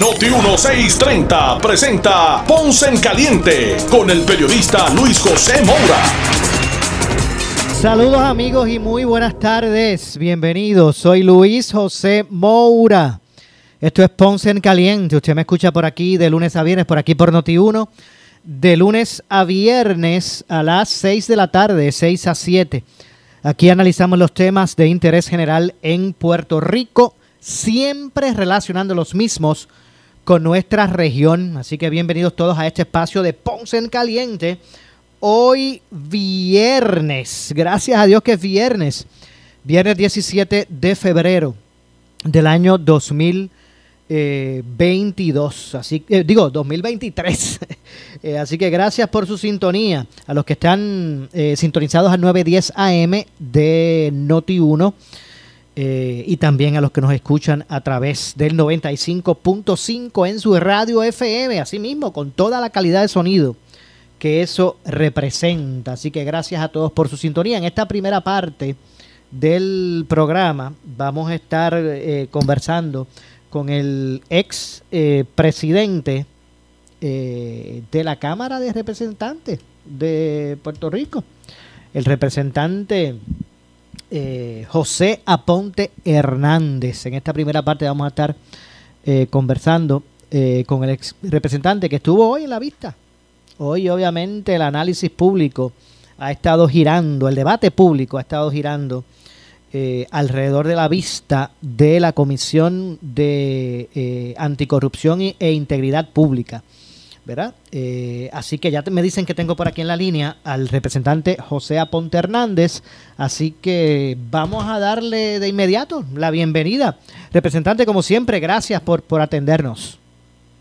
Noti 1630 presenta Ponce en Caliente con el periodista Luis José Moura. Saludos amigos y muy buenas tardes. Bienvenidos. Soy Luis José Moura. Esto es Ponce en Caliente. Usted me escucha por aquí de lunes a viernes, por aquí por Noti 1 de lunes a viernes a las 6 de la tarde, 6 a 7. Aquí analizamos los temas de interés general en Puerto Rico, siempre relacionando los mismos con nuestra región. Así que bienvenidos todos a este espacio de Ponce en Caliente. Hoy viernes, gracias a Dios que es viernes, viernes 17 de febrero del año 2020. 22, así eh, digo 2023. Eh, así que gracias por su sintonía a los que están eh, sintonizados al 910 AM de Noti 1 y también a los que nos escuchan a través del 95.5 en su radio FM, así mismo con toda la calidad de sonido que eso representa. Así que gracias a todos por su sintonía. En esta primera parte del programa vamos a estar conversando con el ex eh, presidente eh, de la Cámara de Representantes de Puerto Rico, el representante eh, José Aponte Hernández. En esta primera parte vamos a estar conversando con el ex representante que estuvo hoy en la vista. Hoy obviamente el análisis público ha estado girando, el debate público ha estado girando eh, alrededor de la vista de la Comisión de eh, Anticorrupción e Integridad Pública. ¿Verdad? Eh, así que ya me dicen que tengo por aquí en la línea al representante José Aponte Hernández, así que vamos a darle de inmediato la bienvenida. Representante, como siempre, gracias por, por atendernos.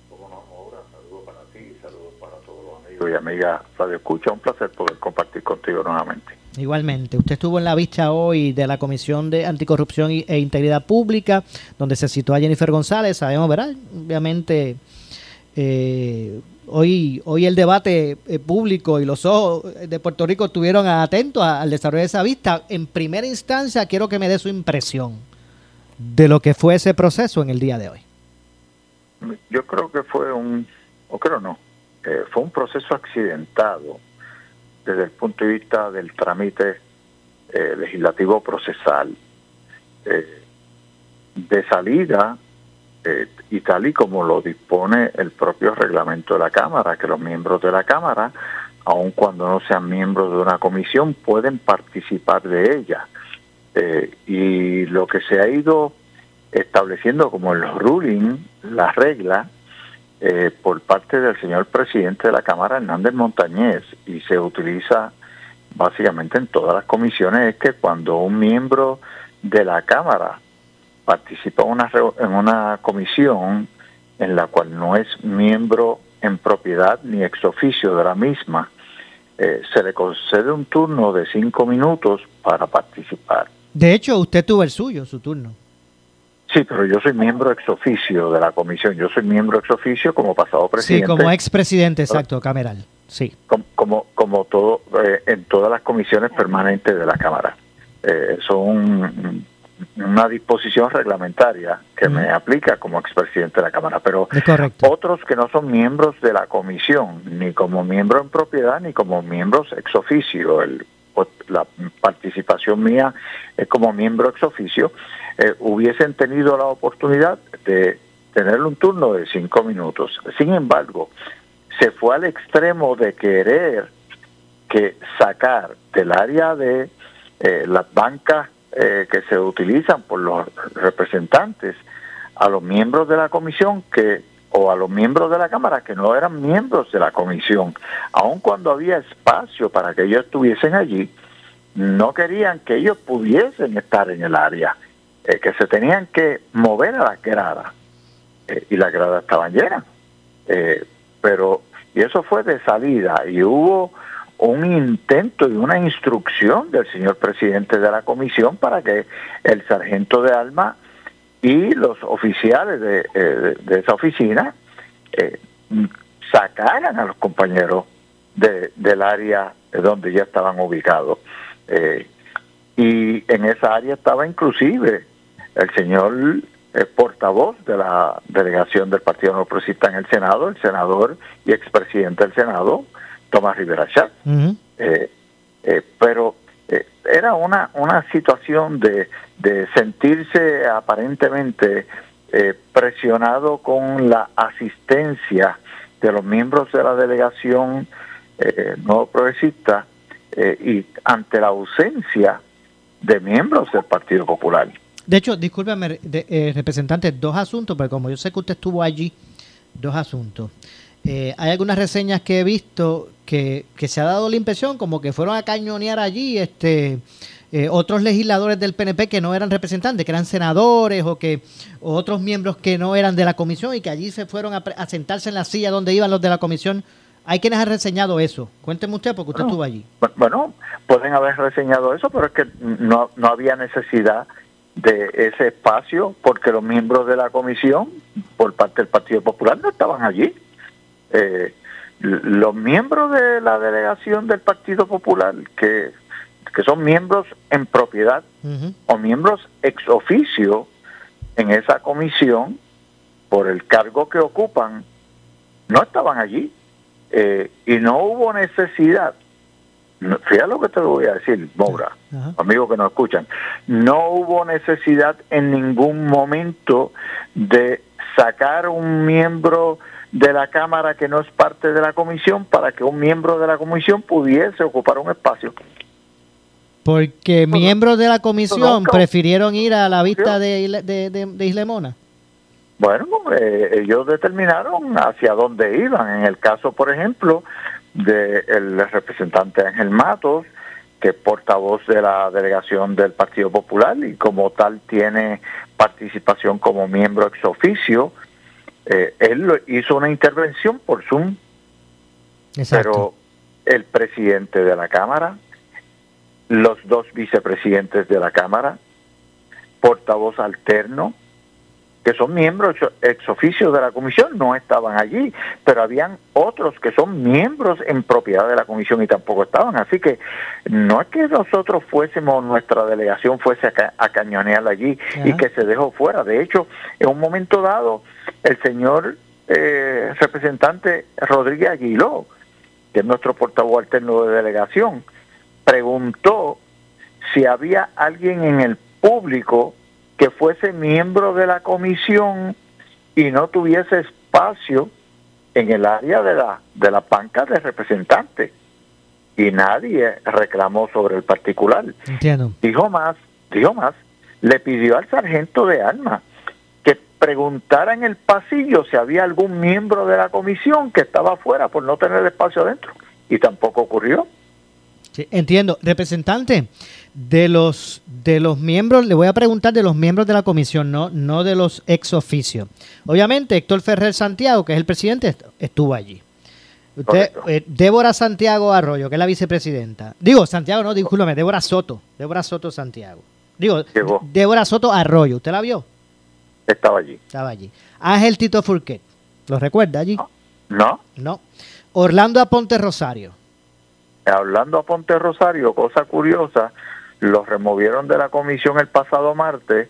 Saludos para ti, saludos para todos los amigos y amigas Radio Escucha, un placer poder compartir contigo nuevamente. Igualmente, usted estuvo en la vista hoy de la Comisión de Anticorrupción e Integridad Pública, donde se citó a Jennifer González, sabemos, ¿verdad? Obviamente, eh, hoy, hoy el debate eh, público y los ojos de Puerto Rico estuvieron atentos al desarrollo de esa vista. En primera instancia, quiero que me dé su impresión de lo que fue ese proceso en el día de hoy. Yo creo que fue un, o creo no, eh, fue un proceso accidentado desde el punto de vista del trámite eh, legislativo procesal. De salida, y tal y como lo dispone el propio reglamento de la Cámara, que los miembros de la Cámara, aun cuando no sean miembros de una comisión, pueden participar de ella. y lo que se ha ido estableciendo como el ruling, la regla, eh, por parte del señor presidente de la Cámara, Hernández Montañez, y se utiliza básicamente en todas las comisiones, es que cuando un miembro de la Cámara participa en una, en una comisión en la cual no es miembro en propiedad ni ex oficio de la misma, eh, se le concede un turno de cinco minutos para participar. De hecho, usted tuvo el suyo, su turno. Sí, pero yo soy miembro ex oficio de la comisión. Yo soy miembro ex oficio como pasado presidente. Sí, como ex presidente, exacto, cameral. Sí. Como, como, todo, eh, en todas las comisiones permanentes de la Cámara. Eh, son una disposición reglamentaria que me aplica como expresidente de la Cámara, pero otros que no son miembros de la comisión, ni como miembro en propiedad, ni como miembros ex oficio. El, la participación mía es como miembro ex oficio eh, hubiesen tenido la oportunidad de tener un turno de cinco minutos. Sin embargo, se fue al extremo de querer que sacar del área de eh, las bancas eh, que se utilizan por los representantes a los miembros de la comisión que o a los miembros de la Cámara que no eran miembros de la comisión, aun cuando había espacio para que ellos estuviesen allí, no querían que ellos pudiesen estar en el área eh, que se tenían que mover a la grada eh, y las gradas estaban llenas. Eh, pero, y eso fue de salida y hubo un intento y una instrucción del señor presidente de la comisión para que el sargento de alma y los oficiales de, eh, esa oficina eh, sacaran a los compañeros del área donde ya estaban ubicados. Eh, y en esa área estaba inclusive el señor portavoz de la delegación del Partido No Progresista en el Senado, el senador y expresidente del Senado, Tomás Rivera Chat. pero era una, una situación de, de sentirse aparentemente eh, presionado con la asistencia de los miembros de la delegación eh, no progresista eh, y ante la ausencia de miembros del Partido Popular. De hecho, discúlpeme, de, representante, dos asuntos, porque como yo sé que usted estuvo allí, dos asuntos. hay algunas reseñas que he visto que, que, se ha dado la impresión como que fueron a cañonear allí este eh, otros legisladores del PNP que no eran representantes, que eran senadores o que otros miembros que no eran de la comisión y que allí se fueron a, sentarse en la silla donde iban los de la comisión. Hay quienes han reseñado eso. Cuénteme usted, porque usted estuvo allí. Bueno, pueden haber reseñado eso, pero es que no, no había necesidad de ese espacio porque los miembros de la comisión, por parte del Partido Popular, no estaban allí. Eh, los miembros de la delegación del Partido Popular que que son miembros en propiedad o miembros ex oficio en esa comisión por el cargo que ocupan, no estaban allí eh, y no hubo necesidad. Fíjate lo que te voy a decir, Moura, amigos que nos escuchan. No hubo necesidad en ningún momento de sacar un miembro de la Cámara que no es parte de la comisión para que un miembro de la comisión pudiese ocupar un espacio. Porque miembros de la comisión prefirieron ir a la vista de, de, Islemona. Bueno, eh, ellos determinaron hacia dónde iban. En el caso, por ejemplo, del representante Ángel Matos, que es portavoz de la delegación del Partido Popular y como tal tiene participación como miembro ex oficio, eh, él hizo una intervención por Zoom. Pero el presidente de la Cámara, los dos vicepresidentes de la Cámara, portavoz alterno, que son miembros ex oficio de la comisión, no estaban allí, pero habían otros que son miembros en propiedad de la comisión y tampoco estaban. Así que no es que nosotros fuésemos, nuestra delegación fuese a, cañonear allí y que se dejó fuera. De hecho, en un momento dado, el señor eh, representante Rodríguez Aguiló, que es nuestro portavoz alterno de delegación, preguntó si había alguien en el público que fuese miembro de la comisión y no tuviese espacio en el área de la de la banca de representantes y nadie reclamó sobre el particular. Entiendo. Dijo más, dijo más, le pidió al sargento de armas que preguntara en el pasillo si había algún miembro de la comisión que estaba afuera por no tener espacio adentro y tampoco ocurrió entiendo. Representante, de los de los miembros, le voy a preguntar de los miembros de la comisión, no, no de los ex oficios. Obviamente, Héctor Ferrer Santiago, que es el presidente, estuvo allí. Usted, eh, Débora Santiago Arroyo, que es la vicepresidenta. Digo, Santiago, no, discúlpeme, Débora Soto. Débora Soto Santiago. Digo, Débora Soto Arroyo, ¿usted la vio? Estaba allí. Estaba allí. Ángel Tito Furquet, ¿lo recuerda allí? No. No. Orlando Aponte Rosario hablando a Ponte Rosario, cosa curiosa, los removieron de la comisión el pasado martes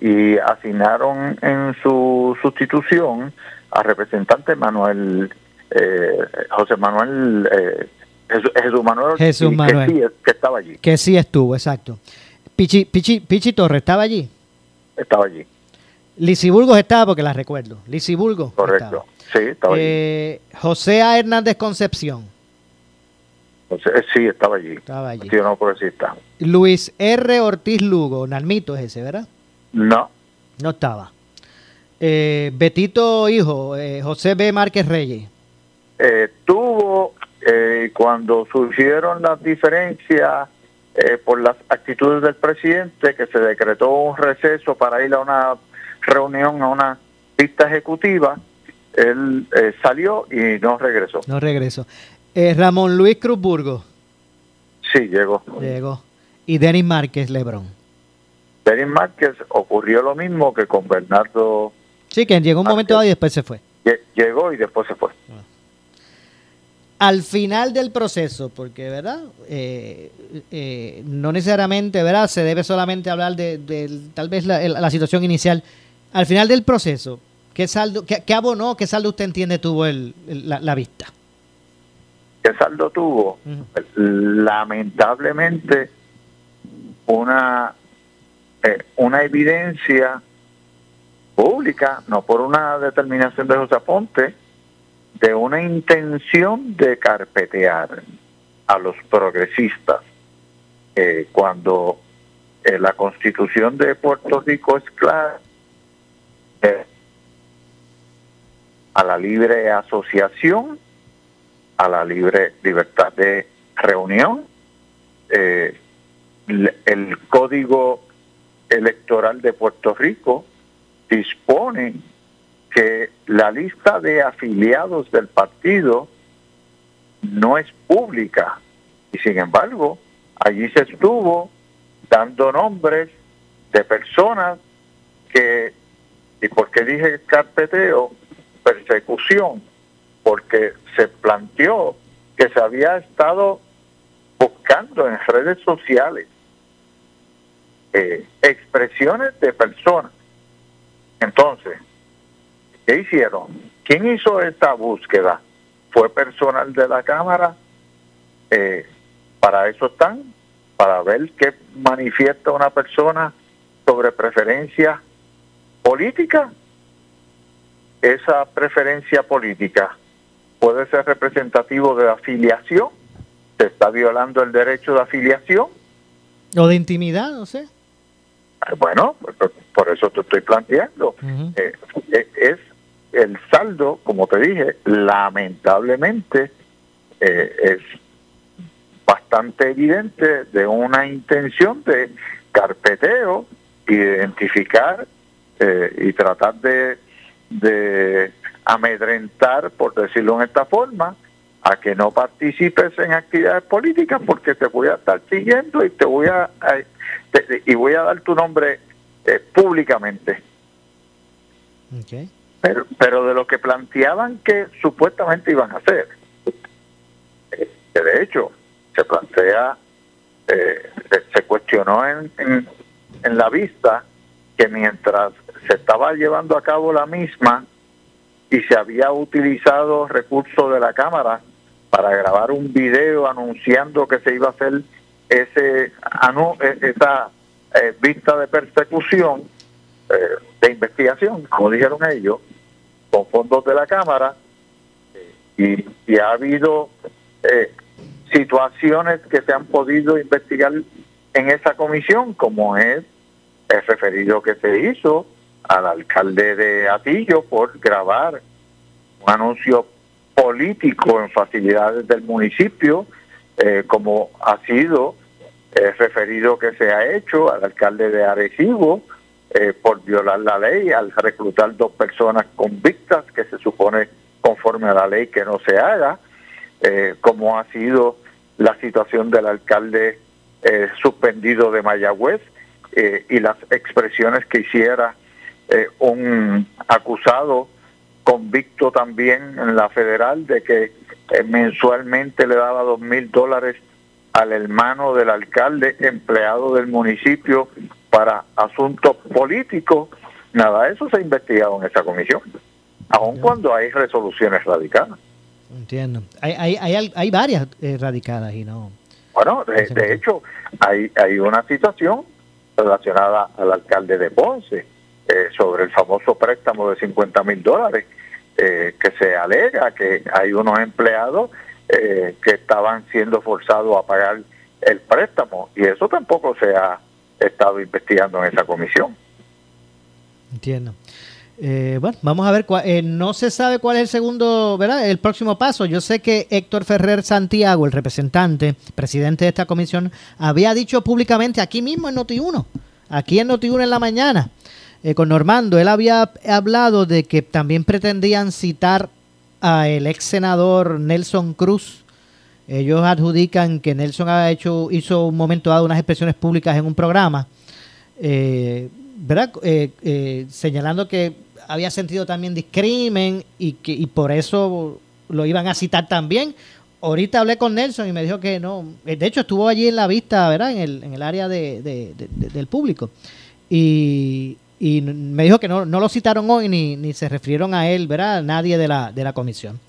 y asignaron en su sustitución al representante Manuel eh, José Manuel eh, Jesús, Manuel, Jesús Manuel. Que, sí, que estaba allí. Que sí estuvo, exacto. Pichi, Pichi, Pichi Torres estaba allí. Estaba allí. Lisiburgos estaba porque la recuerdo. Lisiburgos. Correcto. Sí, estaba eh, José A. Hernández Concepción. Sí, estaba allí. Estaba allí. no Luis R. Ortiz Lugo, Nalmito es ese, ¿verdad? No. No estaba. Eh, Betito Hijo, eh, José B. Márquez Reyes. Eh, tuvo, eh, cuando surgieron las diferencias por las actitudes del presidente, que se decretó un receso para ir a una reunión, a una pista ejecutiva, él salió y no regresó. No regresó. Eh, Ramón Luis Cruzburgo. Sí, llegó. Llegó. Y Denis Márquez Lebrón. Denis Márquez ocurrió lo mismo que con Bernardo. Sí, que llegó un momento dado y después se fue. Llegó y después se fue. Al final del proceso, porque, ¿verdad? Eh, eh, no necesariamente, ¿verdad? Se debe solamente hablar de, tal vez la, situación inicial. Al final del proceso, ¿qué saldo, qué, abonó, qué saldo usted entiende tuvo el, la vista? ¿Qué saldo tuvo? Lamentablemente, una, eh, una evidencia pública, no por una determinación de José Aponte, de una intención de carpetear a los progresistas. Eh, cuando eh, la constitución de Puerto Rico es clara, a la libre asociación a la libre libertad de reunión. Eh, el Código Electoral de Puerto Rico dispone que la lista de afiliados del partido no es pública y sin embargo allí se estuvo dando nombres de personas que, y por qué dije carpeteo, persecución, porque se planteó que se había estado buscando en redes sociales eh, expresiones de personas. Entonces, ¿qué hicieron? ¿Quién hizo esta búsqueda? ¿Fue personal de la Cámara? Eh, para eso están, para ver qué manifiesta una persona sobre preferencia política. Esa preferencia política puede ser representativo de afiliación, se está violando el derecho de afiliación. O de intimidad, no sé. Eh, bueno, por eso te estoy planteando. Eh, eh, es el saldo, como te dije, lamentablemente es bastante evidente de una intención de carpeteo, identificar y tratar de, de amedrentar, por decirlo en esta forma, a que no participes en actividades políticas porque te voy a estar siguiendo y te voy a, y voy a dar tu nombre eh, públicamente. Pero, pero de lo que planteaban que supuestamente iban a hacer, eh, que de hecho se plantea, eh, se cuestionó en, en, en la vista que mientras se estaba llevando a cabo la misma, y se había utilizado recursos de la Cámara para grabar un video anunciando que se iba a hacer ese e, esa eh, vista de persecución eh, de investigación, como dijeron ellos, con fondos de la Cámara. Y, ha habido eh, situaciones que se han podido investigar en esa comisión, como es el referido que se hizo al alcalde de Atillo por grabar un anuncio político en facilidades del municipio, eh, como ha sido eh, referido que se ha hecho al alcalde de Arecibo eh, por violar la ley, al reclutar dos personas convictas que se supone conforme a la ley que no se haga, como ha sido la situación del alcalde suspendido de Mayagüez y las expresiones que hiciera eh, un acusado convicto también en la federal de que eh, mensualmente le daba dos mil dólares al hermano del alcalde empleado del municipio para asuntos políticos. Nada, eso se ha investigado en esa comisión, aun cuando hay resoluciones radicadas. Entiendo. Hay, hay, hay, hay varias eh, radicadas y no. Bueno, de, de hecho, hay, hay una situación relacionada al alcalde de Ponce, eh, sobre el famoso préstamo de 50 mil dólares, eh, que se alega que hay unos empleados eh, que estaban siendo forzados a pagar el préstamo y eso tampoco se ha estado investigando en esa comisión. Entiendo. bueno, vamos a ver, no se sabe cuál es el segundo, ¿verdad? El próximo paso. Yo sé que Héctor Ferrer Santiago, el representante, presidente de esta comisión, había dicho públicamente aquí mismo en Noti1, aquí en Noti1 en la mañana, eh, con Normando, él había hablado de que también pretendían citar a el ex senador Nelson Cruz Ellos adjudican que Nelson ha hecho, hizo un momento dado unas expresiones públicas en un programa, eh, ¿verdad? Eh, señalando que había sentido también discrimen y que y por eso lo iban a citar también. Ahorita hablé con Nelson y me dijo que no. De hecho, estuvo allí en la vista, ¿verdad? En el, en el área de, del público. Y, y me dijo que no, no lo citaron hoy ni, ni se refirieron a él, ¿verdad? Nadie de la, de la comisión.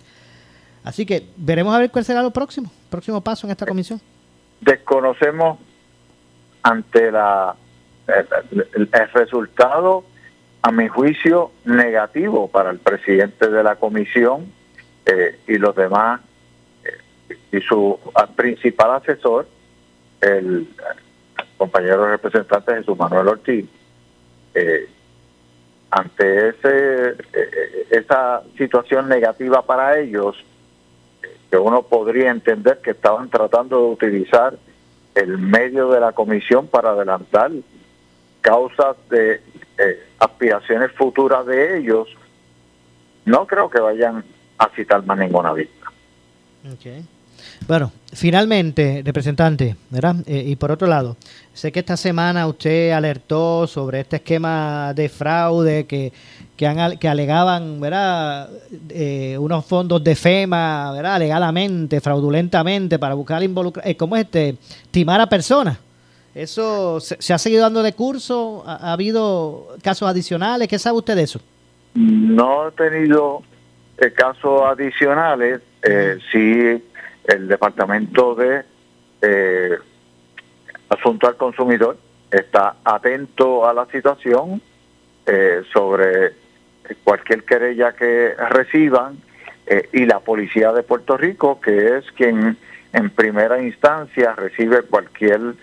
Así que veremos a ver cuál será lo próximo, próximo paso en esta comisión. Desconocemos ante la el, el, resultado, a mi juicio, negativo para el presidente de la comisión eh, y los demás eh, y su principal asesor, el, compañero representante Jesús Manuel Ortiz. Eh, ante ese esa situación negativa para ellos, que uno podría entender que estaban tratando de utilizar el medio de la comisión para adelantar causas de eh, aspiraciones futuras de ellos, no creo que vayan a citar más ninguna vista. Bueno, finalmente, representante, ¿verdad? Eh, y por otro lado, sé que esta semana usted alertó sobre este esquema de fraude que que, han, que alegaban ¿verdad? Eh, unos fondos de FEMA ¿verdad? legalmente, fraudulentamente, para buscar involucrar, eh, ¿cómo es este? Timar a personas. ¿Eso se, ha seguido dando de curso? ¿Ha, habido casos adicionales? ¿Qué sabe usted de eso? No he tenido eh, casos adicionales. Eh, sí, el Departamento de eh, Asunto al Consumidor está atento a la situación sobre cualquier querella que reciban eh, y la policía de Puerto Rico, que es quien en primera instancia recibe cualquier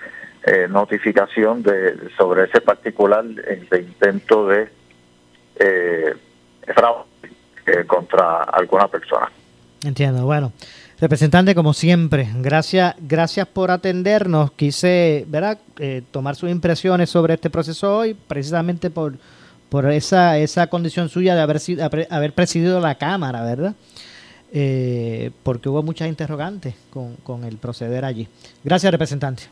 eh, notificación de sobre ese particular de intento de eh, fraude contra alguna persona. Entiendo, bueno. Representante, como siempre, gracias, gracias por atendernos. Quise, ¿verdad?, tomar sus impresiones sobre este proceso hoy, precisamente por por esa, esa condición suya de haber, sido, haber presidido la Cámara, ¿verdad? Eh, porque hubo muchas interrogantes con, con el proceder allí. Gracias, representante.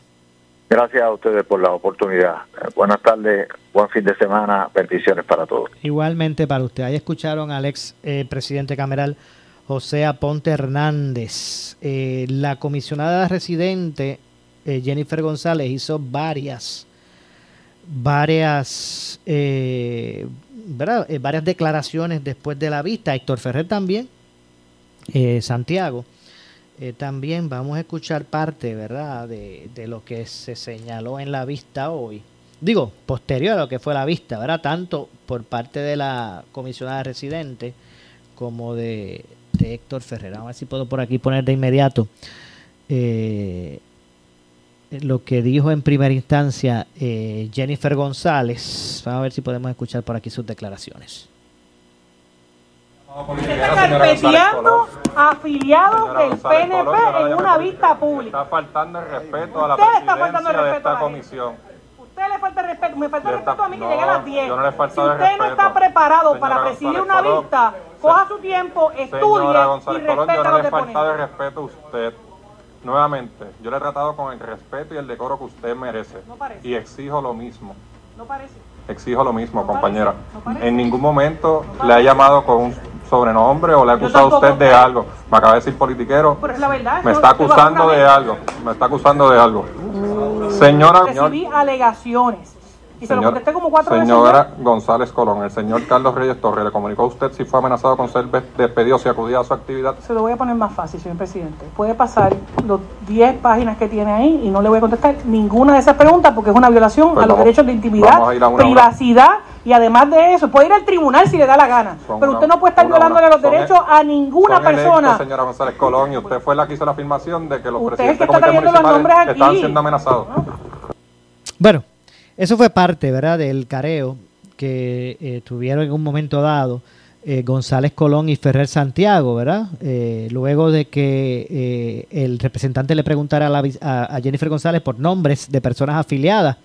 Gracias a ustedes por la oportunidad. Eh, buenas tardes, buen fin de semana, bendiciones para todos. Igualmente para usted. Ahí escucharon al ex eh, presidente cameral José Aponte Hernández. la comisionada residente Jennifer González hizo varias varias, eh, eh, varias declaraciones después de la vista. Héctor Ferrer también, eh, Santiago. también vamos a escuchar parte, ¿verdad?, de, de, lo que se señaló en la vista hoy. Digo, posterior a lo que fue la vista, ¿verdad? Tanto por parte de la comisionada residente como de, de Héctor Ferrer. A ver si puedo por aquí poner de inmediato lo que dijo en primera instancia eh, Jennifer González. Vamos a ver si podemos escuchar por aquí sus declaraciones. Está carpeteando afiliados del PNP en una vista pública. Está faltando el respeto a la presidencia de esta comisión. Usted le falta respeto, me falta respeto a mí que llegue a las 10. si usted no está preparado para presidir una vista, coja su tiempo, estudie y respete a los no le falta respeto a usted. Nuevamente, yo le he tratado con el respeto y el decoro que usted merece. Y exijo lo mismo. No parece. Exijo lo mismo, compañera. en ningún momento le ha llamado con un sobrenombre o le ha acusado a usted de algo. Me acaba de decir politiquero. Pero es la verdad. Me está acusando de algo. Me está acusando de algo. Señora. Recibí alegaciones y se lo contesté como cuatro señora González Colón, el señor Carlos Reyes Torres, ¿le comunicó a usted si fue amenazado con ser despedido si acudía a su actividad? Se lo voy a poner más fácil, señor presidente. Puede pasar los 10 páginas que tiene ahí y no le voy a contestar ninguna de esas preguntas porque es una violación pues a los derechos de intimidad, privacidad y además de eso, puede ir al tribunal si le da la gana. pero usted no puede estar violándole los derechos a ninguna persona. señora González Colón, y usted fue la que hizo la afirmación de que los presidentes municipales están siendo amenazados. Bueno, eso fue parte, ¿verdad?, del careo que eh, tuvieron en un momento dado eh, González Colón y Ferrer Santiago, ¿verdad? Eh, luego de que el representante le preguntara a, Jennifer González por nombres de personas afiliadas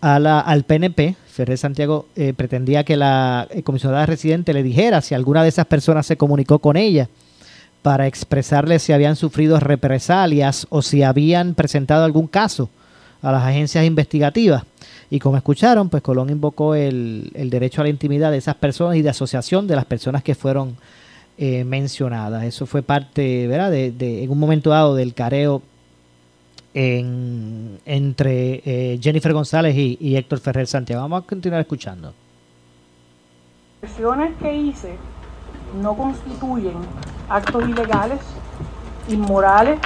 a la, al PNP, Ferrer Santiago pretendía que la comisionada residente le dijera si alguna de esas personas se comunicó con ella para expresarles si habían sufrido represalias o si habían presentado algún caso a las agencias investigativas. Y como escucharon, pues Colón invocó el, derecho a la intimidad de esas personas y de asociación de las personas que fueron eh, mencionadas. Eso fue parte, ¿verdad?, de, en un momento dado del careo entre eh, Jennifer González y, Héctor Ferrer Santiago. Vamos a continuar escuchando. Las expresiones que hice no constituyen actos ilegales, inmorales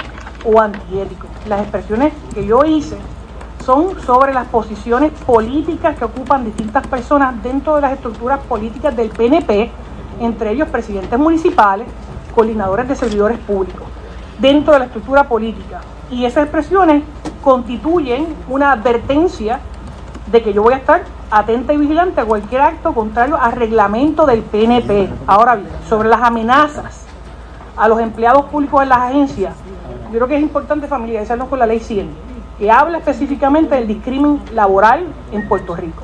o antiéticos. Las expresiones que yo hice son sobre las posiciones políticas que ocupan distintas personas dentro de las estructuras políticas del PNP, entre ellos presidentes municipales, coordinadores de servidores públicos, dentro de la estructura política. Y esas expresiones constituyen una advertencia de que yo voy a estar atenta y vigilante a cualquier acto contrario al reglamento del PNP. Ahora bien, sobre las amenazas a los empleados públicos en las agencias, yo creo que es importante familiarizarnos con la ley 100 que habla específicamente del discrimen laboral en Puerto Rico.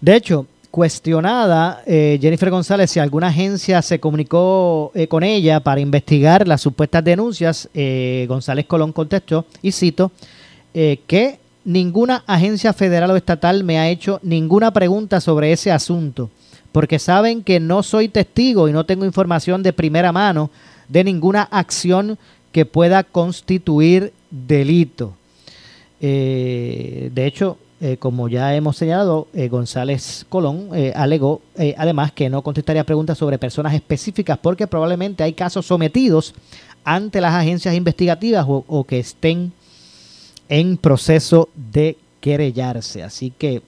De hecho, cuestionada eh, Jennifer González si alguna agencia se comunicó eh, con ella para investigar las supuestas denuncias, eh, González Colón contestó, y cito, que ninguna agencia federal o estatal me ha hecho ninguna pregunta sobre ese asunto, porque saben que no soy testigo y no tengo información de primera mano de ninguna acción que pueda constituir delito. Eh, de hecho, eh, como ya hemos señalado, eh, González Colón alegó además que no contestaría preguntas sobre personas específicas porque probablemente hay casos sometidos ante las agencias investigativas o, que estén en proceso de querellarse. Así que,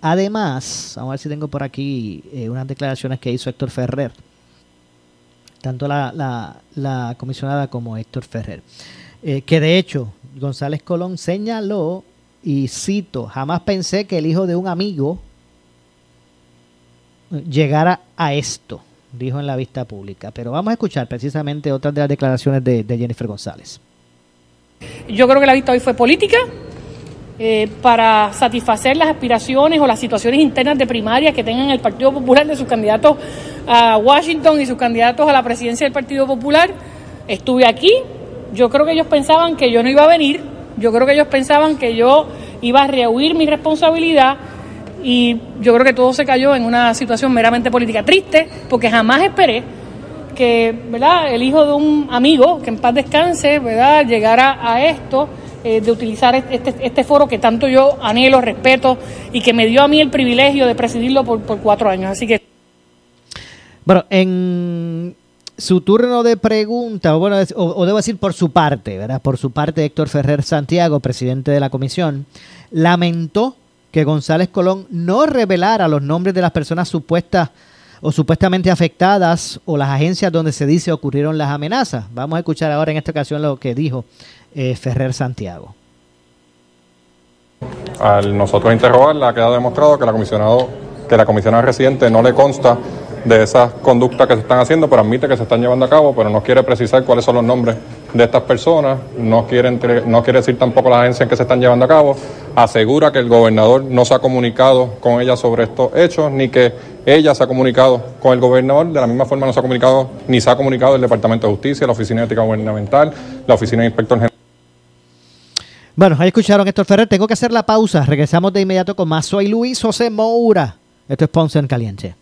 además, vamos a ver si tengo por aquí unas declaraciones que hizo Héctor Ferrer, tanto la, comisionada como Héctor Ferrer. Eh, que de hecho González Colón señaló, y cito, jamás pensé que el hijo de un amigo llegara a esto, dijo en la vista pública. Pero vamos a escuchar precisamente otras de las declaraciones de, Jennifer González. Yo creo que la vista hoy fue política. Eh, para satisfacer las aspiraciones o las situaciones internas de primaria que tengan el Partido Popular de sus candidatos a Washington y sus candidatos a la presidencia del Partido Popular. Estuve aquí, yo creo que ellos pensaban que yo no iba a venir, yo creo que ellos pensaban que yo iba a rehuir mi responsabilidad y yo creo que todo se cayó en una situación meramente política triste porque jamás esperé que ¿verdad? el hijo de un amigo, que en paz descanse, ¿verdad? llegara a esto eh, de utilizar este, este, foro que tanto yo anhelo, respeto y que me dio a mí el privilegio de presidirlo por, por cuatro años. Así que... Bueno, en su turno de pregunta, o bueno, o, debo decir por su parte, ¿verdad? Por su parte, Héctor Ferrer Santiago, presidente de la comisión, lamentó que González Colón no revelara los nombres de las personas supuestas o supuestamente afectadas o las agencias donde se dice ocurrieron las amenazas. Vamos a escuchar ahora en esta ocasión lo que dijo eh, Ferrer Santiago. Al nosotros interrogarla, ha quedado demostrado que la comisionado, que la comisionada residente no le consta de esas conductas que se están haciendo, pero admite que se están llevando a cabo, pero no quiere precisar cuáles son los nombres de estas personas, no quiere, no quiere decir tampoco las agencias en que se están llevando a cabo, asegura que el gobernador no se ha comunicado con ella sobre estos hechos, ni que ella se ha comunicado con el gobernador, de la misma forma no se ha comunicado, ni se ha comunicado el Departamento de Justicia, la Oficina de Ética Gubernamental, la Oficina de Inspector General. Bueno, ahí escucharon Héctor Ferrer, tengo que hacer la pausa, regresamos de inmediato con más. Soy Luis José Moura, esto es Ponce en Caliente.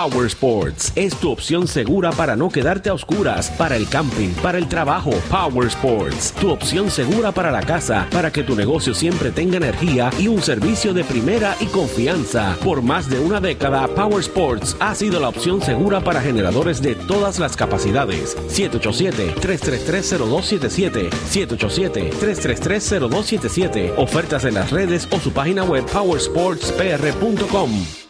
Power Sports es tu opción segura para no quedarte a oscuras, para el camping, para el trabajo. Power Sports, tu opción segura para la casa, para que tu negocio siempre tenga energía y un servicio de primera y confianza. Por más de una década, Power Sports ha sido la opción segura para generadores de todas las capacidades. 787-333-0277, 787-333-0277. Ofertas en las redes o su página web powersportspr.com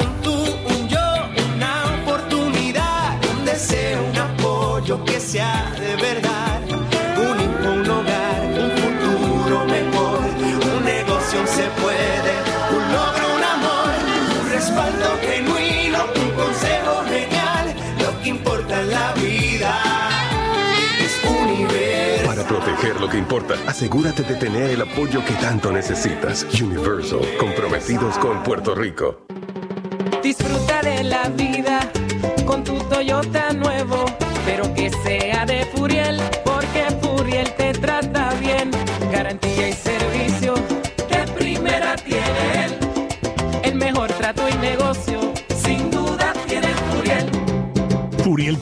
Un tú, un yo, una oportunidad, un deseo, un apoyo que sea asegúrate de tener el apoyo que tanto necesitas. Universal, comprometidos con Puerto Rico. Disfruta de la vida con tu Toyota nuevo, pero que sea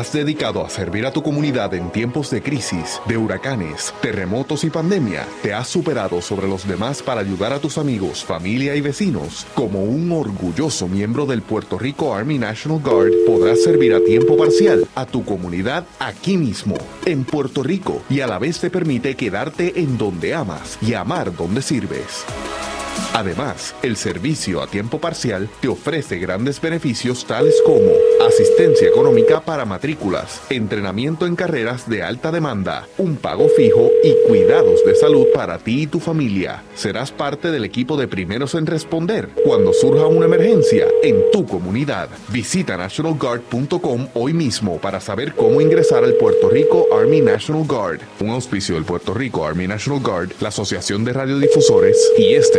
Has dedicado a servir a tu comunidad en tiempos de crisis, de huracanes, terremotos y pandemia? ¿Te has superado sobre los demás para ayudar a tus amigos, familia y vecinos? Como un orgulloso miembro del Puerto Rico Army National Guard, podrás servir a tiempo parcial a tu comunidad aquí mismo, en Puerto Rico, y a la vez te permite quedarte en donde amas y amar donde sirves. Además, el servicio a tiempo parcial te ofrece grandes beneficios tales como asistencia económica para matrículas, entrenamiento en carreras de alta demanda, un pago fijo y cuidados de salud para ti y tu familia. Serás parte del equipo de primeros en responder cuando surja una emergencia en tu comunidad. Visita nationalguard.com hoy mismo para saber cómo ingresar al Puerto Rico Army National Guard, un auspicio del Puerto Rico Army National Guard, la Asociación de Radiodifusores y esta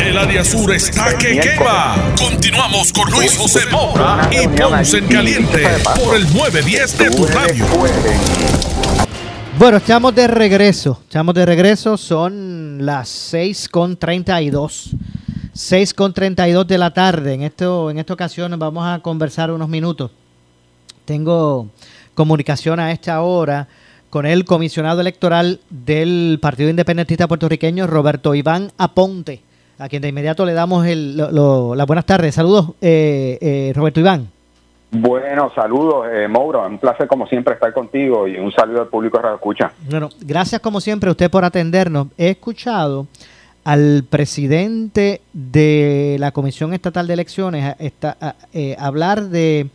El área sur está que quema. Continuamos con Luis José Moura y Ponce en Caliente por el 910 de tu radio. Bueno, estamos de regreso. Estamos de regreso. Son las 6 con 32. 6 con 32 de la tarde. En, esto, en esta ocasión vamos a conversar unos minutos. Tengo comunicación a esta hora con el comisionado electoral del Partido Independentista Puertorriqueño, Roberto Iván Aponte a quien de inmediato le damos el, lo, las buenas tardes. Saludos, eh, eh, Roberto Iván. Bueno, saludos, eh, Mauro. Un placer, como siempre, estar contigo y un saludo al público de Radio Escucha. Bueno, gracias, como siempre, a usted por atendernos. He escuchado al presidente de la Comisión Estatal de Elecciones eh, hablar de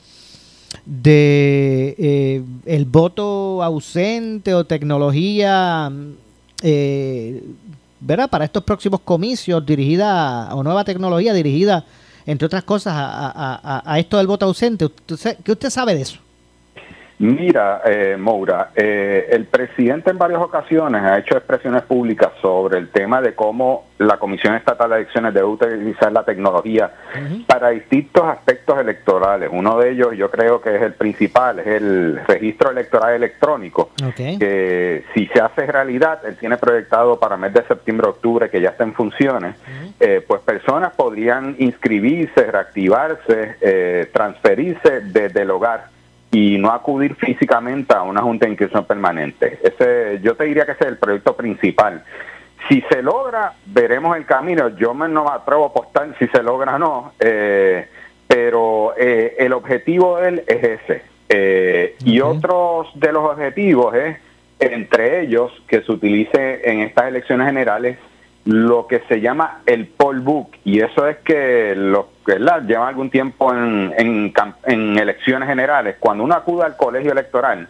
de eh, el voto ausente o tecnología eh, ¿verdad? para estos próximos comicios dirigida o nueva tecnología dirigida entre otras cosas a, a esto del voto ausente ¿qué usted sabe de eso? Mira, eh, Moura, eh, el presidente en varias ocasiones ha hecho expresiones públicas sobre el tema de cómo la Comisión Estatal de Elecciones debe utilizar la tecnología para distintos aspectos electorales. Uno de ellos, yo creo que es el principal, es el registro electoral electrónico, que si se hace realidad, él tiene proyectado para mes de septiembre-octubre que ya está en funciones, eh, pues personas podrían inscribirse, reactivarse, eh, transferirse desde el hogar y no acudir físicamente a una junta de inscripción permanente. Ese, yo te diría que ese es el proyecto principal. Si se logra, veremos el camino. Yo me, no me atrevo a apostar si se logra o no, eh, pero eh, el objetivo de él es ese. Eh, y otros de los objetivos es, entre ellos, que se utilice en estas elecciones generales lo que se llama el poll book y eso es que los que llevan algún tiempo en, en, elecciones generales. Cuando uno acude al colegio electoral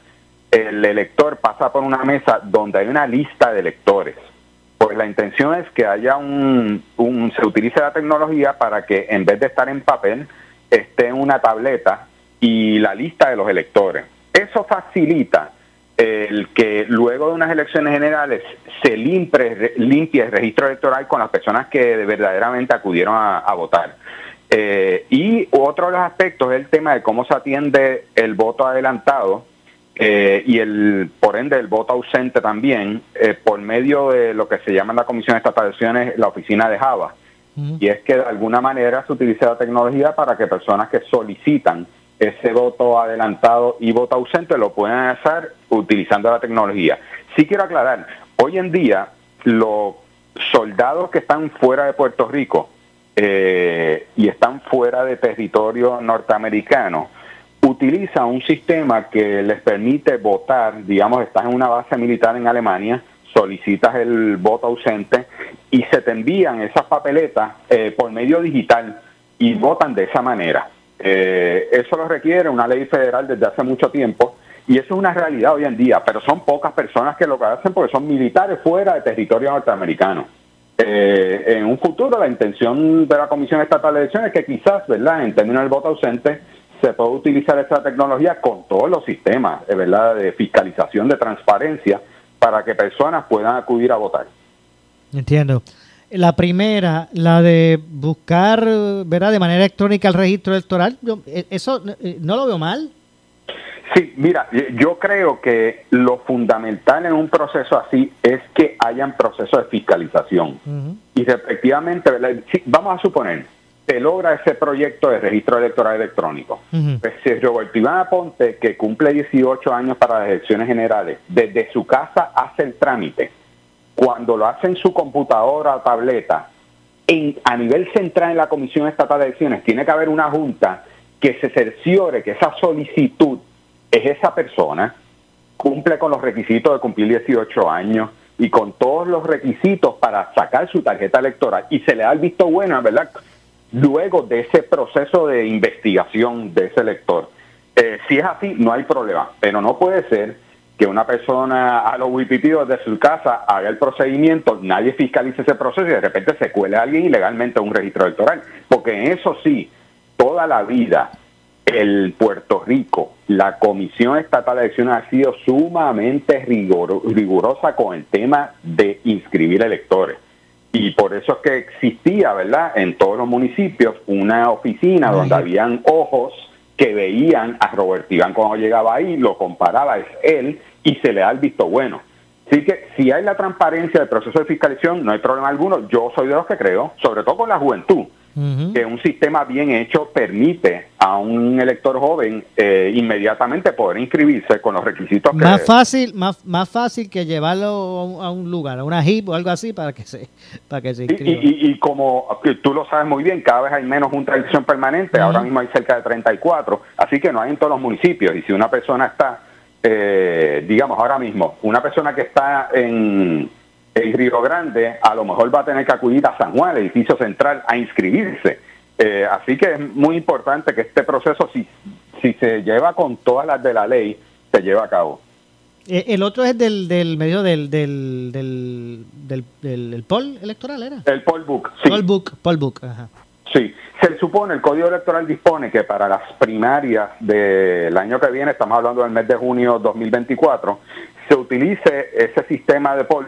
el elector pasa por una mesa donde hay una lista de electores. Pues la intención es que haya un, un se utilice la tecnología para que en vez de estar en papel esté en una tableta y la lista de los electores. Eso facilita el que luego de unas elecciones generales se limpie, limpie el registro electoral con las personas que verdaderamente acudieron a, votar. Eh, y otro de los aspectos es el tema de cómo se atiende el voto adelantado eh, y el por ende el voto ausente también eh, por medio de lo que se llama en la Comisión de Elecciones la oficina de Java. Y es que de alguna manera se utiliza la tecnología para que personas que solicitan ese voto adelantado y voto ausente lo pueden hacer utilizando la tecnología. Sí quiero aclarar, hoy en día los soldados que están fuera de Puerto Rico eh, y están fuera de territorio norteamericano utilizan un sistema que les permite votar, digamos, estás en una base militar en Alemania, solicitas el voto ausente y se te envían esas papeletas eh, por medio digital y votan de esa manera. Eh, eso lo requiere una ley federal desde hace mucho tiempo y eso es una realidad hoy en día, pero son pocas personas que lo hacen porque son militares fuera de territorio norteamericano. Eh, en un futuro la intención de la Comisión Estatal de Elecciones es que quizás, ¿verdad?, en términos del voto ausente, se pueda utilizar esta tecnología con todos los sistemas, eh, ¿verdad?, de fiscalización, de transparencia, para que personas puedan acudir a votar. Entiendo. La primera, la de buscar, ¿verdad?, de manera electrónica el registro electoral, eh, eso eh, no lo veo mal. Sí, mira, yo creo que lo fundamental en un proceso así es que hayan procesos de fiscalización. Y efectivamente, vamos a suponer, se logra ese proyecto de registro electoral electrónico. Pues si Roberto Iván Aponte, que cumple 18 años para las elecciones generales, desde su casa hace el trámite, cuando lo hace en su computadora o tableta, en, a nivel central en la Comisión Estatal de Elecciones, tiene que haber una junta que se cerciore que esa solicitud es esa persona, cumple con los requisitos de cumplir 18 años y con todos los requisitos para sacar su tarjeta electoral y se le da el visto bueno, ¿verdad? Luego de ese proceso de investigación de ese elector. Eh, si es así, no hay problema, pero no puede ser que una persona a los wipipidos de su casa haga el procedimiento, nadie fiscalice ese proceso y de repente se cuele a alguien ilegalmente a un registro electoral. Porque en eso sí, toda la vida el Puerto Rico, la Comisión Estatal de Elecciones ha sido sumamente rigurosa con el tema de inscribir electores. Y por eso es que existía, ¿verdad?, en todos los municipios una oficina donde habían ojos que veían a Robert Iván cuando llegaba ahí, lo comparaba, es él, y se le da el visto bueno. Así que si hay la transparencia del proceso de fiscalización, no hay problema alguno. Yo soy de los que creo, sobre todo con la juventud, que un sistema bien hecho permite a un elector joven eh, inmediatamente poder inscribirse con los requisitos que más fácil más más fácil que llevarlo a un, lugar a una HIP o algo así para que se para que se inscriba. y, como tú lo sabes muy bien cada vez hay menos junta de elección permanente ahora mismo hay cerca de 34 así que no hay en todos los municipios. Y si una persona está eh, digamos ahora mismo una persona que está en en Río Grande, a lo mejor va a tener que acudir a San Juan, el edificio central, a inscribirse. Eh, así que es muy importante que este proceso, si, si se lleva con todas las de la ley, se lleve a cabo. Eh, el otro es del, del medio del, del, del, del, del, poll electoral, ¿era? El poll book, sí. Poll book, poll book, ajá. Sí, se supone, el Código Electoral dispone que para las primarias del año que viene, estamos hablando del mes de junio 2024, se utilice ese sistema de poll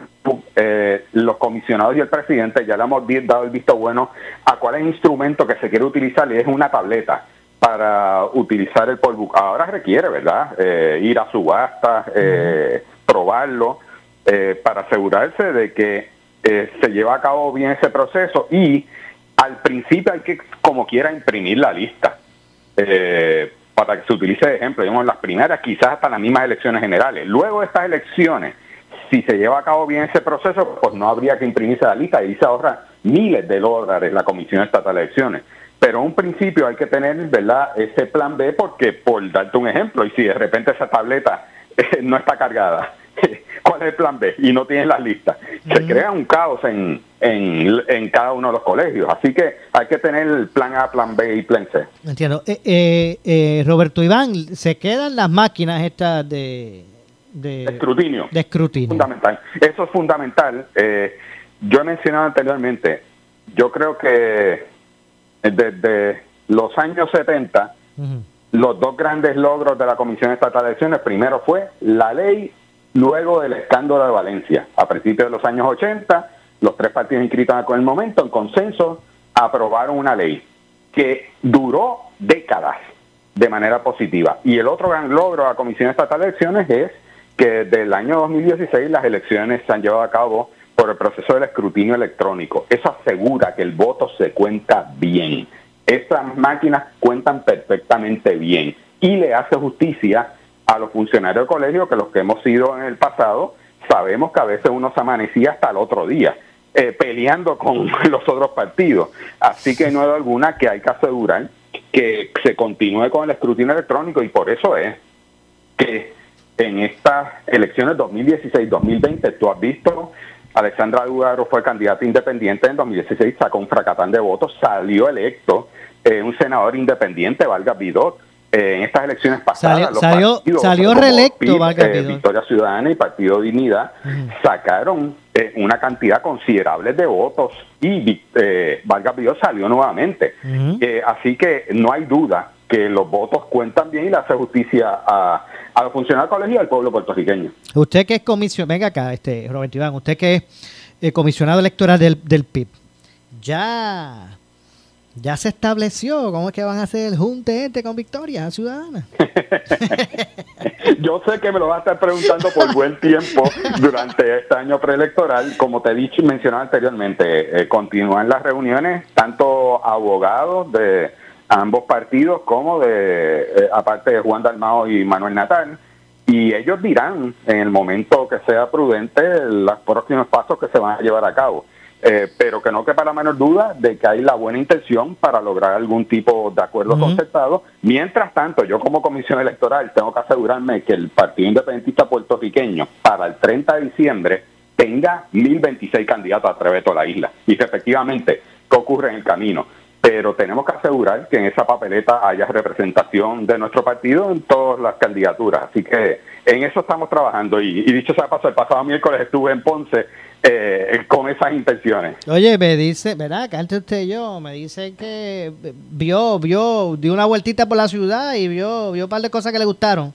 eh, los comisionados y el presidente ya le hemos dado el visto bueno a cuál es el instrumento que se quiere utilizar y es una tableta para utilizar el polvo. Ahora requiere, ¿verdad? Eh, ir a subasta, eh, probarlo, eh, para asegurarse de que se lleva a cabo bien ese proceso y al principio hay que, como quiera, imprimir la lista. para que se utilice de ejemplo, digamos, en las primeras, quizás hasta las mismas elecciones generales. Luego de estas elecciones, si se lleva a cabo bien ese proceso, pues no habría que imprimirse la lista y se ahorra miles de dólares la Comisión Estatal de Elecciones. Pero en un principio hay que tener, ¿verdad?, ese plan B porque, por darte un ejemplo, y si de repente esa tableta eh, no está cargada, ¿cuál es el plan B? Y no tienes las listas. Se crea un caos en, en, en, cada uno de los colegios. Así que hay que tener el plan A, plan B y plan C. Entiendo. Eh, eh, eh Roberto Iván, ¿se quedan las máquinas estas de, de, escrutinio? De escrutinio. Fundamental. Eso es fundamental. yo he mencionado anteriormente, yo creo que desde los años 70, los dos grandes logros de la Comisión Estatal de Elecciones, primero fue la ley, luego del escándalo de Valencia. A principios de los años 80, los tres partidos inscritos en el momento, en consenso, aprobaron una ley que duró décadas de manera positiva. Y el otro gran logro de la Comisión Estatal de Elecciones es que desde el año 2016 las elecciones se han llevado a cabo por el proceso del escrutinio electrónico. Eso asegura que el voto se cuenta bien. Estas máquinas cuentan perfectamente bien y le hace justicia a los funcionarios del colegio que los que hemos sido en el pasado sabemos que a veces uno se amanecía hasta el otro día eh, peleando con los otros partidos. Así que no hay alguna que hay que asegurar que se continúe con el escrutinio electrónico y por eso es que en estas elecciones 2016-2020 tú has visto Alexandra Dugaro fue candidata independiente en 2016, sacó un fracatán de votos, salió electo eh, un senador independiente, Valga Vidot. Eh, en estas elecciones pasadas, salió, salió, reelecto Valga eh, Victoria Ciudadana y Partido Dignidad sacaron una cantidad considerable de votos y Valga Vidot salió nuevamente. así que no hay duda que los votos cuentan bien y le hace justicia a, a los funcionarios del colegio y al pueblo puertorriqueño. Usted que es comisionado, venga acá, este, Roberto Iván, usted que es eh, comisionado electoral del, del PIB, ya, ya se estableció cómo es que van a hacer el junte este con Victoria Ciudadana. Yo sé que me lo va a estar preguntando por buen tiempo durante este año preelectoral. Como te he dicho y mencionado anteriormente, eh, continúan las reuniones, tanto abogados de ambos partidos, como de, eh, aparte de Juan Dalmao y Manuel Natal, y ellos dirán en el momento que sea prudente los próximos pasos que se van a llevar a cabo. Eh, pero que no quepa la menor duda de que hay la buena intención para lograr algún tipo de acuerdo concertado. Mientras tanto, yo como comisión electoral tengo que asegurarme que el Partido Independentista puertorriqueño para el 30 de diciembre tenga 1026 candidatos a través de toda la isla. Y efectivamente, ¿qué ocurre en el camino? Pero tenemos que asegurar que en esa papeleta haya representación de nuestro partido en todas las candidaturas. Así que en eso estamos trabajando y, dicho sea paso, el pasado miércoles estuve en Ponce eh, con esas intenciones. Oye, me dice, ¿verdad? Que antes usted y yo, me dice que vio, vio, dio una vueltita por la ciudad y vio, vio un par de cosas que le gustaron.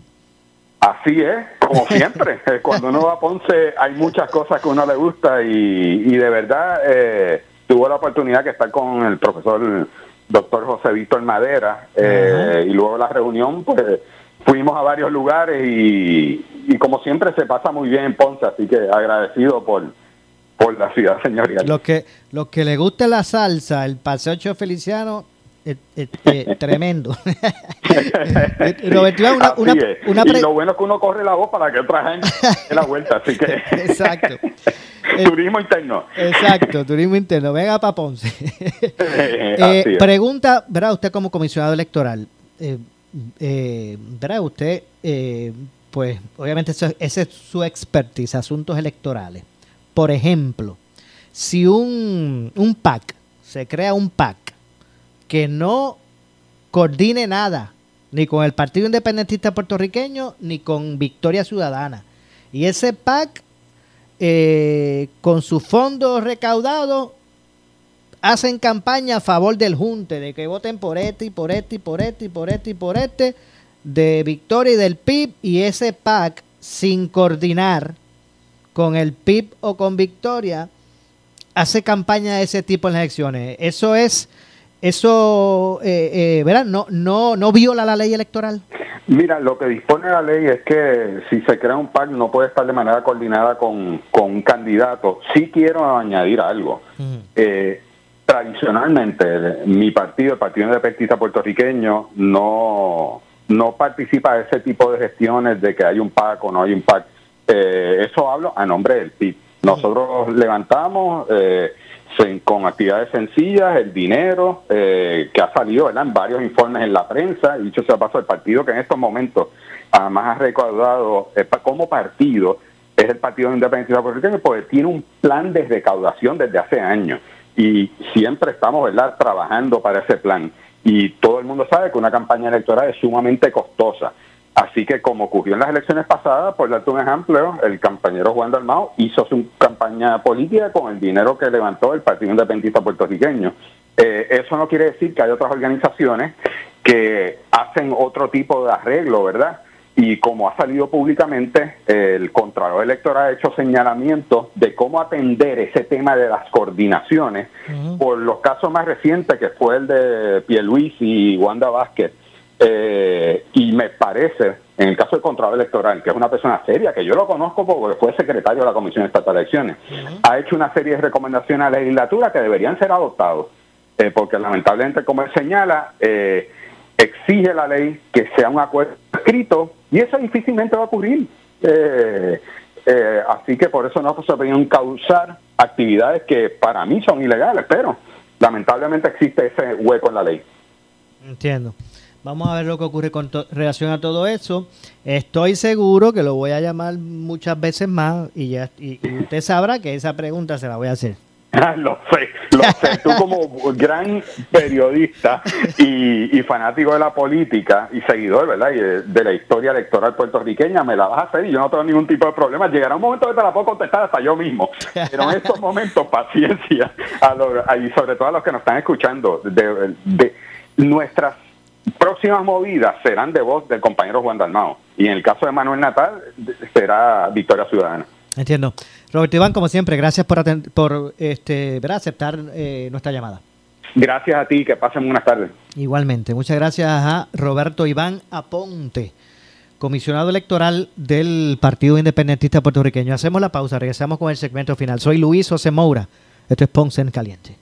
Así es, como siempre. Cuando uno va a Ponce hay muchas cosas que a uno le gusta y, y de verdad... Eh, tuvo la oportunidad de estar con el profesor doctor José Víctor Madera eh, y luego la reunión pues fuimos a varios lugares y, como siempre se pasa muy bien en Ponce, así que agradecido por, por la ciudad señorial. Lo que, lo que le gusta la salsa, el paseo Feliciano, es, tremendo. Roberto, una, una, y lo bueno es que uno corre la voz para que otra gente dé la vuelta, así que... Exacto. turismo interno. Exacto, turismo interno. Venga para Ponce. eh, pregunta, ¿verdad? Usted como comisionado electoral, eh, eh, ¿verdad? Usted, eh, pues, obviamente ese es su expertise, asuntos electorales. por ejemplo, si un, un PAC, se crea un PAC que no coordine nada, ni con el Partido Independentista Puertorriqueño, ni con Victoria Ciudadana, y ese PAC, eh, con sus fondos recaudados, hacen campaña a favor del Junte, de que voten por este y por este y por este y por este y por este, de Victoria y del PIB, y ese PAC, sin coordinar con el PIB o con Victoria, hace campaña de ese tipo en las elecciones. Eso es, eso, eh, eh, ¿verdad? No, no, no viola la ley electoral. Mira, lo que dispone la ley es que si se crea un PAC no puede estar de manera coordinada con, con un candidato. Sí quiero añadir algo. eh, tradicionalmente, mi partido, el Partido Independentista Puertorriqueño, no, no participa de ese tipo de gestiones de que hay un PAC o no hay un PAC. Eh, eso hablo a nombre del PIB. Nosotros levantamos eh, con actividades sencillas el dinero eh, que ha salido ¿verdad? en varios informes en la prensa, y dicho sea paso, el partido que en estos momentos además ha recaudado eh, como partido es el Partido Independentista Puertorriqueño porque tiene un plan de recaudación desde hace años y siempre estamos ¿verdad? trabajando para ese plan. Y todo el mundo sabe que una campaña electoral es sumamente costosa. Así que como ocurrió en las elecciones pasadas, por darte un ejemplo, el compañero Juan Dalmao hizo su campaña política con el dinero que levantó el Partido Independentista Puertorriqueño. Eh, eso no quiere decir que hay otras organizaciones que hacen otro tipo de arreglo, ¿verdad? Y como ha salido públicamente, el Contralor Electoral ha hecho señalamientos de cómo atender ese tema de las coordinaciones por los casos más recientes, que fue el de Pierluisi y Wanda Vázquez. Eh, y me parece, en el caso del Contralor Electoral, que es una persona seria, que yo lo conozco porque fue secretario de la Comisión Estatal de Elecciones, ha hecho una serie de recomendaciones a la legislatura que deberían ser adoptados, eh, porque lamentablemente, como él señala, eh, exige la ley que sea un acuerdo escrito y eso difícilmente va a ocurrir. Eh, eh, así que por eso nosotros se podían causar actividades que para mí son ilegales, pero lamentablemente existe ese hueco en la ley. Entiendo. Vamos a ver lo que ocurre con relación a todo eso. Estoy seguro que lo voy a llamar muchas veces más y ya y, usted sabrá que esa pregunta se la voy a hacer. lo sé, lo sé. Tú como gran periodista y, fanático de la política y seguidor, ¿verdad? Y de, la historia electoral puertorriqueña, me la vas a hacer y yo no tengo ningún tipo de problema. Llegará un momento que te la puedo contestar hasta yo mismo. Pero en estos momentos, paciencia. A y sobre todo a los que nos están escuchando, de, de nuestras próximas movidas serán de voz del compañero Juan Dalmao. Y en el caso de Manuel Natal, será Victoria Ciudadana. Entiendo. Roberto Iván, como siempre, gracias por, por este, ¿verdad? aceptar eh, nuestra llamada. Gracias a ti, que pasen buenas tardes. Igualmente, muchas gracias a Roberto Iván Aponte, comisionado electoral del Partido Independentista Puertorriqueño. Hacemos la pausa, regresamos con el segmento final. Soy Luis José Moura, esto es Ponce en Caliente.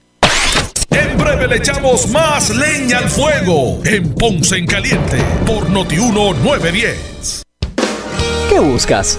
En breve le echamos más leña al fuego en Ponce en Caliente por Notiuno 910. ¿Qué buscas?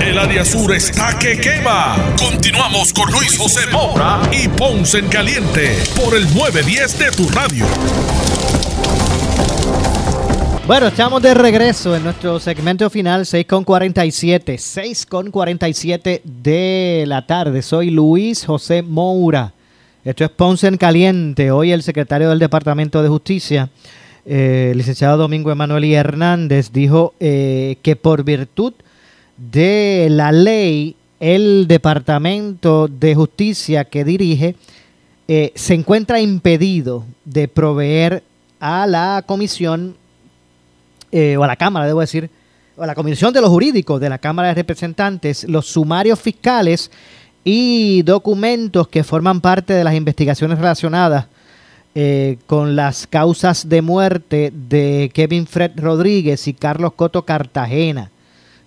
El área sur está que quema. Continuamos con Luis José Moura y Ponce en Caliente por el 910 de tu radio. Bueno, estamos de regreso en nuestro segmento final, 6 con 47, 6 con 47 de la tarde. Soy Luis José Moura. Esto es Ponce en Caliente. Hoy el secretario del Departamento de Justicia, eh, licenciado Domingo Emanuel Hernández, dijo eh, que por virtud la ley, el Departamento de Justicia que dirige eh, se encuentra impedido de proveer a la comisión eh, o a la Cámara, debo decir, o a la Comisión de los Jurídicos de la Cámara de Representantes, los sumarios fiscales y documentos que forman parte de las investigaciones relacionadas eh, con las causas de muerte de Kevin Fred Rodríguez y Carlos Coto Cartagena.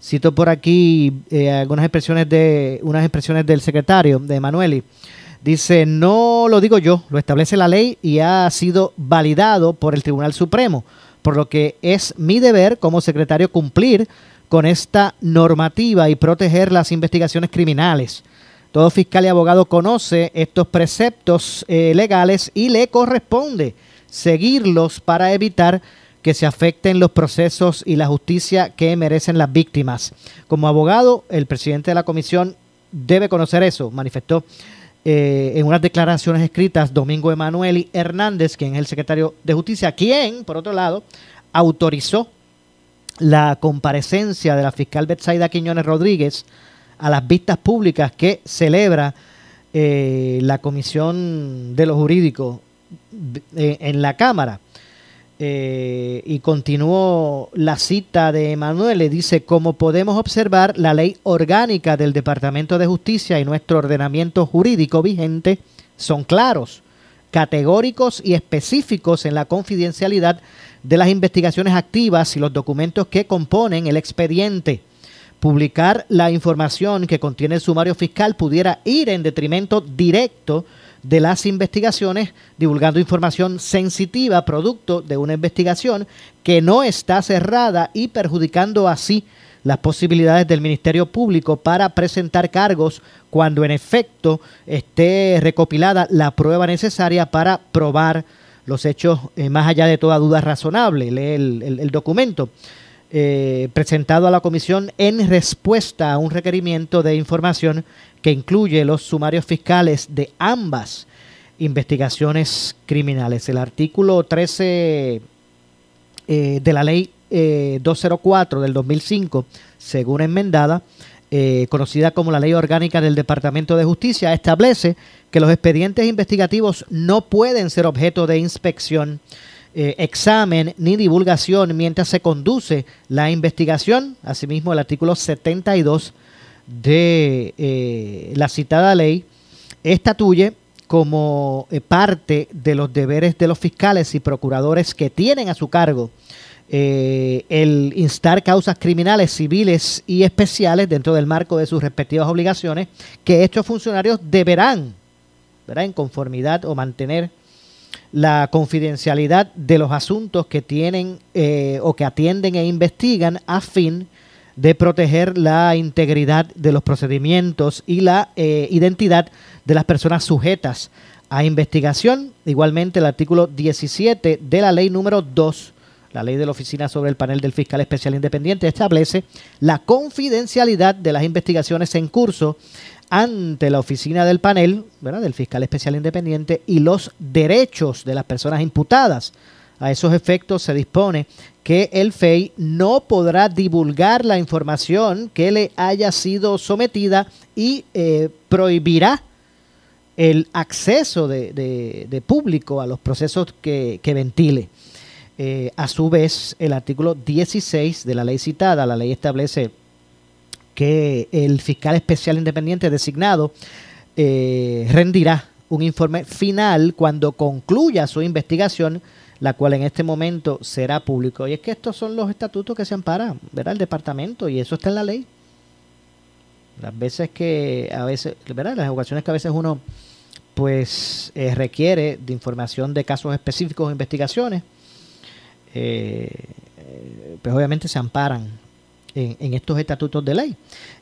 Cito por aquí eh, algunas expresiones de unas expresiones del secretario de Emanueli. Dice, no lo digo yo, lo establece la ley y ha sido validado por el Tribunal Supremo, por lo que es mi deber como secretario cumplir con esta normativa y proteger las investigaciones criminales. Todo fiscal y abogado conoce estos preceptos eh, legales y le corresponde seguirlos para evitar que se afecten los procesos y la justicia que merecen las víctimas. Como abogado, el presidente de la comisión debe conocer eso, manifestó eh, en unas declaraciones escritas Domingo Emanueli Hernández, quien es el secretario de Justicia, quien, por otro lado, autorizó la comparecencia de la fiscal Betsaida Quiñones Rodríguez a las vistas públicas que celebra eh, la Comisión de los Jurídicos eh, en la Cámara. Eh, y continuó la cita de Emanuel, le dice, como podemos observar, la ley orgánica del Departamento de Justicia y nuestro ordenamiento jurídico vigente son claros, categóricos y específicos en la confidencialidad de las investigaciones activas y los documentos que componen el expediente. Publicar la información que contiene el sumario fiscal pudiera ir en detrimento directo las investigaciones, divulgando información sensitiva producto de una investigación que no está cerrada y perjudicando así las posibilidades del Ministerio Público para presentar cargos cuando en efecto esté recopilada la prueba necesaria para probar los hechos eh, más allá de toda duda razonable. Lee el, documento. Eh, presentado a la comisión en respuesta a un requerimiento de información que incluye los sumarios fiscales de ambas investigaciones criminales. El artículo 13 eh, de la ley 204 eh, del 2005, según enmendada, eh, conocida como la Ley Orgánica del Departamento de Justicia, establece que los expedientes investigativos no pueden ser objeto de inspección, examen ni divulgación mientras se conduce la investigación. Asimismo, el artículo 72 de eh, la citada ley estatuye como eh, parte de los deberes de los fiscales y procuradores que tienen a su cargo eh, el instar causas criminales, civiles y especiales dentro del marco de sus respectivas obligaciones, que estos funcionarios deberán, en conformidad o mantener la confidencialidad de los asuntos que tienen o que atienden e investigan a fin de proteger la integridad de los procedimientos y la eh, identidad de las personas sujetas a investigación. Igualmente el artículo 17 de la ley número 2, la ley de la Oficina sobre el Panel del Fiscal Especial Independiente, establece la confidencialidad de las investigaciones en curso ante la oficina del panel, ¿verdad? del fiscal especial independiente y los derechos de las personas imputadas. A esos efectos se dispone que el FEI no podrá divulgar la información que le haya sido sometida y eh, prohibirá el acceso de, público a los procesos que, ventile. Eh, a su vez, el artículo 16 de la ley citada, la ley establece que el fiscal especial independiente designado eh, rendirá un informe final cuando concluya su investigación la cual en este momento será público. Y es que estos son los estatutos que se amparan, ¿verdad? El departamento, y eso está en la ley. Las veces que, a veces, ¿verdad? Las ocasiones que a veces uno, pues, eh, requiere de información de casos específicos o investigaciones, eh, eh, pues obviamente se amparan en, estos estatutos de ley.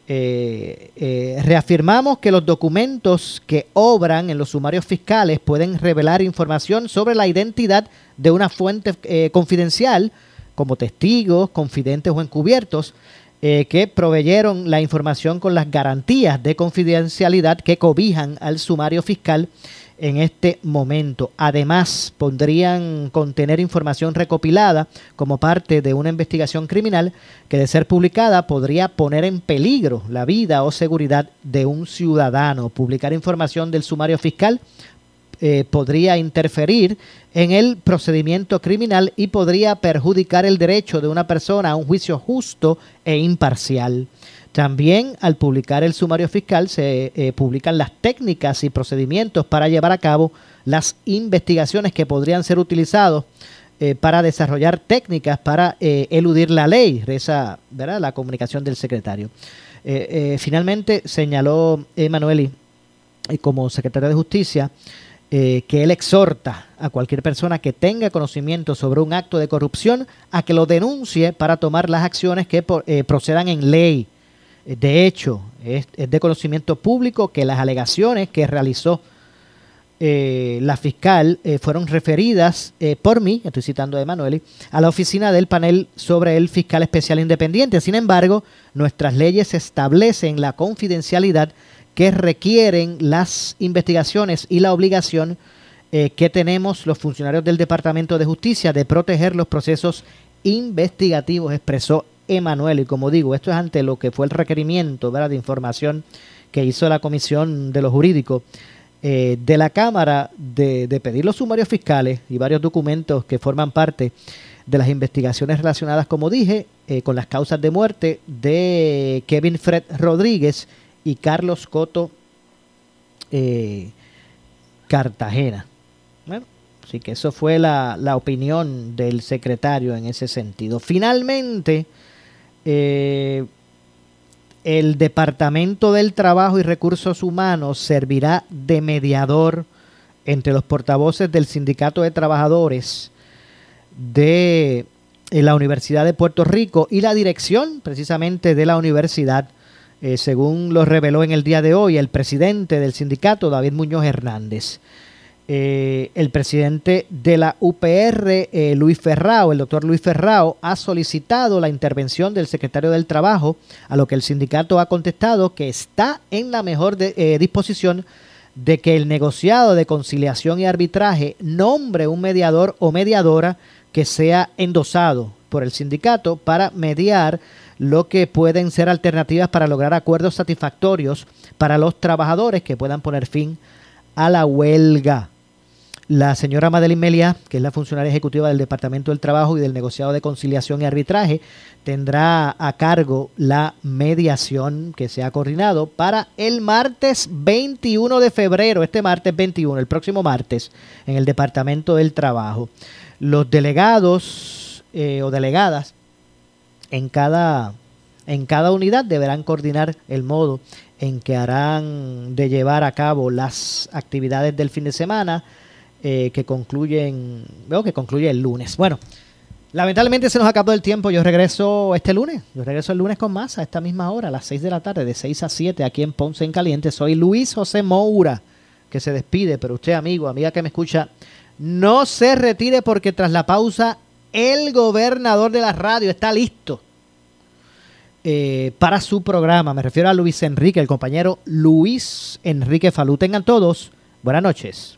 Eh, eh, reafirmamos que los documentos que obran en los sumarios fiscales pueden revelar información sobre la identidad de una fuente eh, confidencial, como testigos, confidentes o encubiertos, que proveyeron la información con las garantías de confidencialidad que cobijan al sumario fiscal en este momento. Además, podrían contener información recopilada como parte de una investigación criminal que de ser publicada podría poner en peligro la vida o seguridad de un ciudadano. Publicar información del sumario fiscal eh, podría interferir en el procedimiento criminal y podría perjudicar el derecho de una persona a un juicio justo e imparcial. También al publicar el sumario fiscal se eh, publican las técnicas y procedimientos para llevar a cabo las investigaciones que podrían ser utilizados eh, para desarrollar técnicas para eh, eludir la ley, reza ¿verdad? la comunicación del secretario. finalmente señaló Emanueli como secretario de Justicia que él exhorta a cualquier persona que tenga conocimiento sobre un acto de corrupción a que lo denuncie para tomar las acciones que procedan en ley. De hecho, es, de conocimiento público que las alegaciones que realizó eh, la fiscal eh, fueron referidas eh, por mí, estoy citando a Emanueli, a la oficina del panel sobre el fiscal especial independiente. Sin embargo, nuestras leyes establecen la confidencialidad que requieren las investigaciones y la obligación que tenemos los funcionarios del Departamento de Justicia de proteger los procesos investigativos, expresó Emanuel. Y como digo, esto es ante lo que fue el requerimiento de información que hizo la Comisión de los Jurídicos eh, de la Cámara de, pedir los sumarios fiscales y varios documentos que forman parte de las investigaciones relacionadas, como dije, eh, con las causas de muerte de Kevin Fred Rodríguez y Carlos Coto eh, Cartagena. Bueno, así que eso fue la, la, opinión del secretario en ese sentido. Finalmente, el Departamento del Trabajo y Recursos Humanos servirá de mediador entre los portavoces del Sindicato de Trabajadores de eh, la Universidad de Puerto Rico y la dirección precisamente de la universidad, eh, según lo reveló en el día de hoy el presidente del sindicato, David Muñoz Hernández. Eh, el presidente de la UPR, eh, Luis Ferrao, el doctor Luis Ferrao, ha solicitado la intervención del secretario del Trabajo, a lo que el sindicato ha contestado que está en la mejor eh, disposición de que el negociado de conciliación y arbitraje nombre un mediador o mediadora que sea endosado por el sindicato para mediar lo que pueden ser alternativas para lograr acuerdos satisfactorios para los trabajadores que puedan poner fin a la huelga. La señora Madeline Melia, que es la funcionaria ejecutiva del Departamento del Trabajo y del Negociado de Conciliación y Arbitraje, tendrá a cargo la mediación que se ha coordinado para el martes 21 de febrero, este martes 21, el próximo martes, en el Departamento del Trabajo. Los delegados eh, o delegadas en cada, en cada unidad deberán coordinar el modo en que harán de llevar a cabo las actividades del fin de semana eh, que concluyen, veo que concluye el lunes. Bueno, lamentablemente se nos acabó el tiempo. Yo regreso este lunes. Yo regreso el lunes con más a esta misma hora, a las 6 de la tarde, de 6 a 7, aquí en Ponce en Caliente. Soy Luis José Moura, que se despide, pero usted, amigo, amiga que me escucha, no se retire porque tras la pausa, el gobernador de la radio está listo. Eh, para su programa. Me refiero a Luis Enrique, el compañero Luis Enrique Falú. Tengan todos buenas noches.